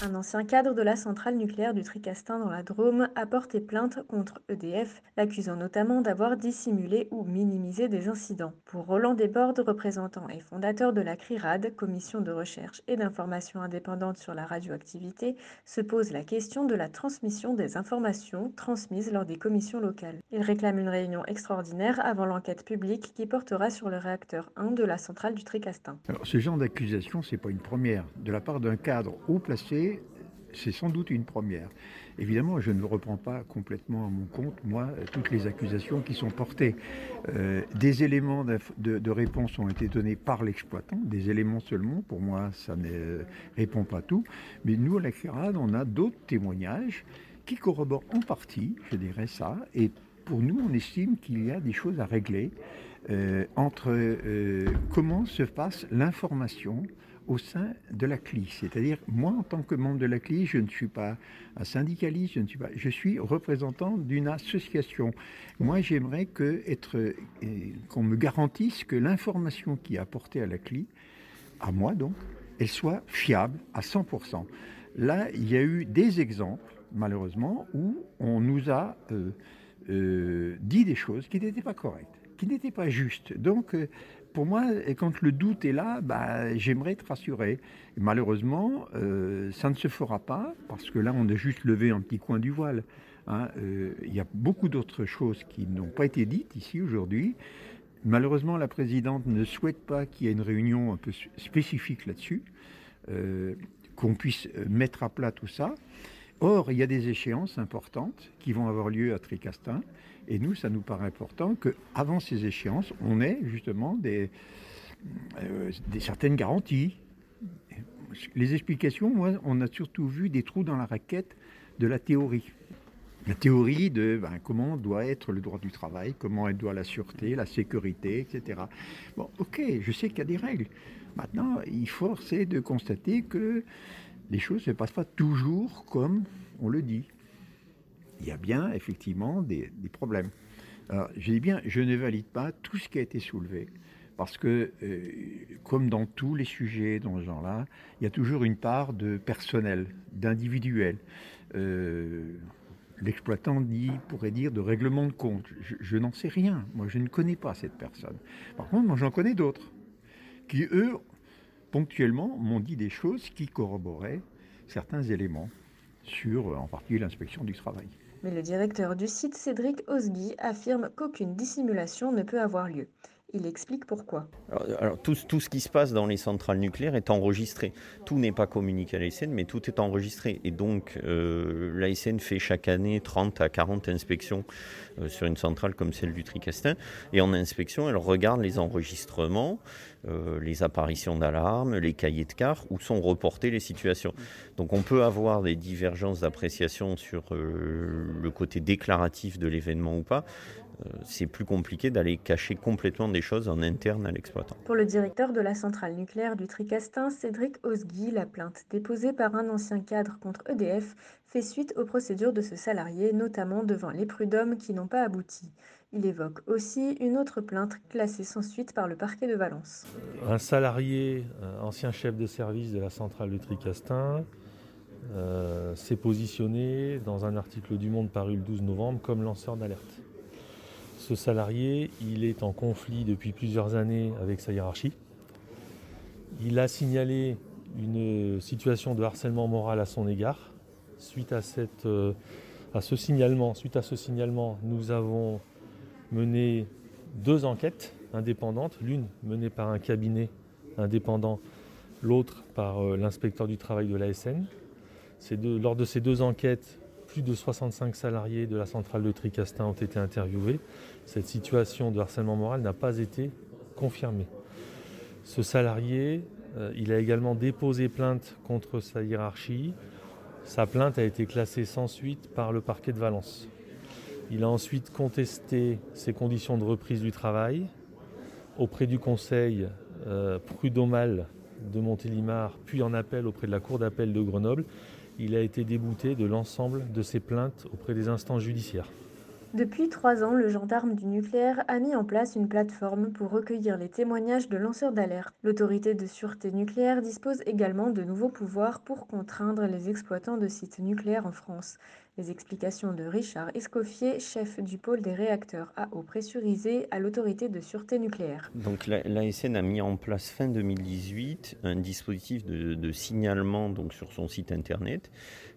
Un ancien cadre de la centrale nucléaire du Tricastin dans la Drôme a porté plainte contre EDF, l'accusant notamment d'avoir dissimulé ou minimisé des incidents. Pour Roland Desbordes, représentant et fondateur de la CRIRAD, commission de recherche et d'information indépendante sur la radioactivité, se pose la question de la transmission des informations transmises lors des commissions locales. Il réclame une réunion extraordinaire avant l'enquête publique qui portera sur le réacteur 1 de la centrale du Tricastin. Alors, ce genre d'accusation, c'est pas une première. De la part d'un cadre haut placé, c'est sans doute une première. Évidemment, je ne reprends pas complètement à mon compte, moi, toutes les accusations qui sont portées. Euh, des éléments de, réponse ont été donnés par l'exploitant, des éléments seulement. Pour moi, ça ne répond pas tout. Mais nous, à la CRAD, on a d'autres témoignages qui corroborent en partie, je dirais ça. Et pour nous, on estime qu'il y a des choses à régler entre euh, comment se passe l'information au sein de la CLI? C'est-à-dire, moi, en tant que membre de la CLI, je ne suis pas un syndicaliste, je ne suis pas, je suis représentant d'une association. Moi, j'aimerais euh, qu'on me garantisse que l'information qui est apportée à la CLI, à moi donc, elle soit fiable à 100%. Là, il y a eu des exemples, malheureusement, où on nous a euh, euh, dit des choses qui n'étaient pas correctes, qui n'étaient pas justes. Donc, pour moi, quand le doute est là, bah, j'aimerais être rassuré. malheureusement, euh, ça ne se fera pas, parce que là, on a juste levé un petit coin du voile. Hein. Euh, il y a beaucoup d'autres choses qui n'ont pas été dites ici aujourd'hui. Malheureusement, la présidente ne souhaite pas qu'il y ait une réunion un peu spécifique là-dessus, euh, qu'on puisse mettre à plat tout ça. Or, il y a des échéances importantes qui vont avoir lieu à Tricastin. Et nous, ça nous paraît important qu'avant ces échéances, on ait justement des, euh, des, certaines garanties. Les explications, moi, on a surtout vu des trous dans la raquette de la théorie. La théorie de ben, comment doit être le droit du travail, comment elle doit la sûreté, la sécurité, etc. Bon, ok, je sais qu'il y a des règles. Maintenant, il faut de constater que les choses ne se passent pas toujours comme on le dit il y a bien effectivement des, problèmes. Alors, je dis bien, je ne valide pas tout ce qui a été soulevé, parce que, euh, comme dans tous les sujets dans ce genre-là, il y a toujours une part de personnel, d'individuel. Euh, l'exploitant dit, pourrait dire de règlement de compte. Je, je n'en sais rien. Moi, je ne connais pas cette personne. Par contre, moi, j'en connais d'autres qui, eux, ponctuellement, m'ont dit des choses qui corroboraient certains éléments sur, en particulier, l'inspection du travail. Mais le directeur du site, Cédric Osgui, affirme qu'aucune dissimulation ne peut avoir lieu. Il explique pourquoi. Alors, tout, tout, ce qui se passe dans les centrales nucléaires est enregistré. Tout n'est pas communiqué à l'ASN, mais tout est enregistré. Et donc, euh, l'ASN fait chaque année 30 à 40 inspections euh, sur une centrale comme celle du Tricastin. Et en inspection, elle regarde les enregistrements, euh, les apparitions d'alarme, les cahiers de quart, où sont reportées les situations. Donc, on peut avoir des divergences d'appréciation sur le côté déclaratif de l'événement ou pas. Euh, c'est plus compliqué d'aller cacher complètement des choses en interne à l'exploitant. Pour le directeur de la centrale nucléaire du Tricastin, Cédric Osgui, la plainte déposée par un ancien cadre contre EDF fait suite aux procédures de ce salarié, notamment devant les prud'hommes qui n'ont pas abouti. Il évoque aussi une autre plainte classée sans suite par le parquet de Valence. Un salarié, ancien chef de service de la centrale du Tricastin, euh, s'est positionné dans un article du Monde paru le 12 novembre comme lanceur d'alerte. Ce salarié, il est en conflit depuis plusieurs années avec sa hiérarchie. Il a signalé une situation de harcèlement moral à son égard. Suite à, cette, euh, à ce signalement, suite à ce signalement, nous avons mené deux enquêtes indépendantes, l'une menée par un cabinet indépendant, l'autre par euh, l'inspecteur du travail de l'ASN. Lors de ces deux enquêtes, plus de 65 salariés de la centrale de Tricastin ont été interviewés. Cette situation de harcèlement moral n'a pas été confirmée. Ce salarié, euh, il a également déposé plainte contre sa hiérarchie. Sa plainte a été classée sans suite par le parquet de Valence. Il a ensuite contesté ses conditions de reprise du travail auprès du conseil euh, prud'homal de Montélimar, puis en appel auprès de la Cour d'appel de Grenoble, il a été débouté de l'ensemble de ses plaintes auprès des instances judiciaires. Depuis trois ans, le gendarme du nucléaire a mis en place une plateforme pour recueillir les témoignages de lanceurs d'alerte. L'autorité de sûreté nucléaire dispose également de nouveaux pouvoirs pour contraindre les exploitants de sites nucléaires en France. Les explications de Richard Escoffier, chef du pôle des réacteurs à eau pressurisée à l'autorité de sûreté nucléaire. Donc l'ASN a mis en place fin 2018 un dispositif de, signalement donc, sur son site internet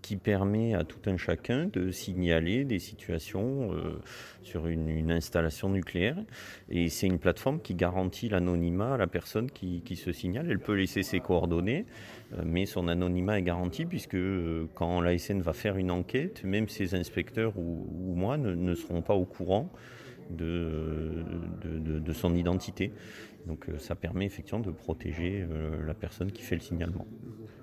qui permet à tout un chacun de signaler des situations euh, sur une, installation nucléaire. Et c'est une plateforme qui garantit l'anonymat à la personne qui, se signale. Elle peut laisser ses coordonnées, mais son anonymat est garanti puisque euh, quand l'ASN va faire une enquête, même ses inspecteurs ou, moi ne, seront pas au courant de, de, son identité. Donc ça permet effectivement de protéger la personne qui fait le signalement.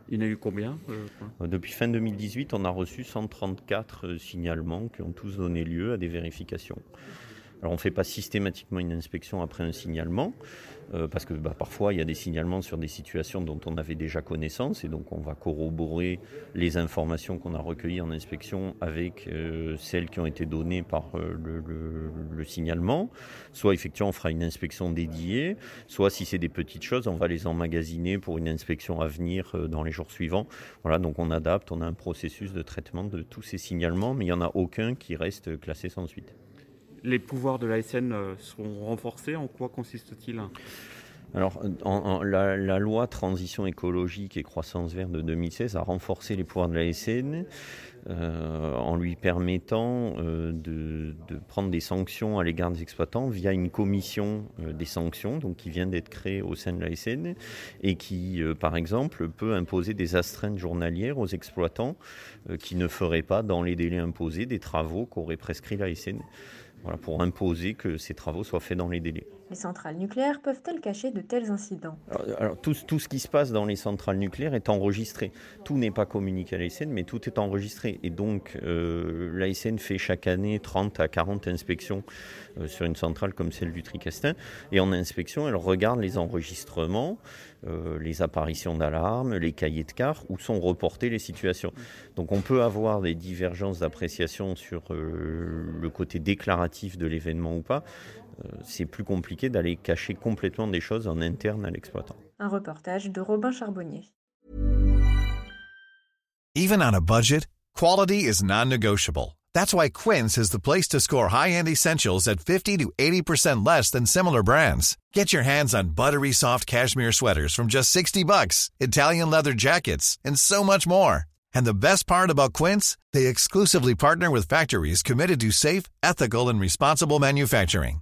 Il y en a eu combien euh, euh, Depuis fin 2018, on a reçu 134 euh, signalements qui ont tous donné lieu à des vérifications. Alors on ne fait pas systématiquement une inspection après un signalement, euh, parce que bah, parfois il y a des signalements sur des situations dont on avait déjà connaissance, et donc on va corroborer les informations qu'on a recueillies en inspection avec euh, celles qui ont été données par euh, le, signalement. Soit effectivement on fera une inspection dédiée, soit si c'est des petites choses, on va les emmagasiner pour une inspection à venir dans les jours suivants. Voilà, donc on adapte, on a un processus de traitement de tous ces signalements, mais il n'y en a aucun qui reste classé sans suite les pouvoirs de l'ASN euh, seront renforcés. En quoi consiste-t-il? Alors, la, loi transition écologique et croissance verte de 2016 a renforcé les pouvoirs de l'ASN euh, en lui permettant euh, de, prendre des sanctions à l'égard des exploitants via une commission des sanctions, donc qui vient d'être créée au sein de l'ASN et qui, par exemple, peut imposer des astreintes journalières aux exploitants qui ne feraient pas, dans les délais imposés, des travaux qu'aurait prescrit l'ASN pour imposer que ces travaux soient faits dans les délais. Les centrales nucléaires peuvent-elles cacher de tels incidents? Alors, tout, ce qui se passe dans les centrales nucléaires est enregistré. Tout n'est pas communiqué à l'ASN, mais tout est enregistré. Et donc, euh, l'ASN fait chaque année 30 à 40 inspections euh, sur une centrale comme celle du Tricastin. Et en inspection, elle regarde les enregistrements, euh, les apparitions d'alarme, les cahiers de car, où sont reportées les situations. Donc, on peut avoir des divergences d'appréciation sur le côté déclaratif de l'événement ou pas, Euh, c'est plus compliqué d'aller cacher complètement des choses en interne à l'exploitant. Un reportage de Robin Charbonnier. Even on a budget, quality is non-negotiable. That's why Quince is the place to score high-end essentials at 50 to 80% less than similar brands. Get your hands on buttery soft cashmere sweaters from just 60 bucks, Italian leather jackets, and so much more. And the best part about Quince, they exclusively partner with factories committed to safe, ethical, and responsible manufacturing.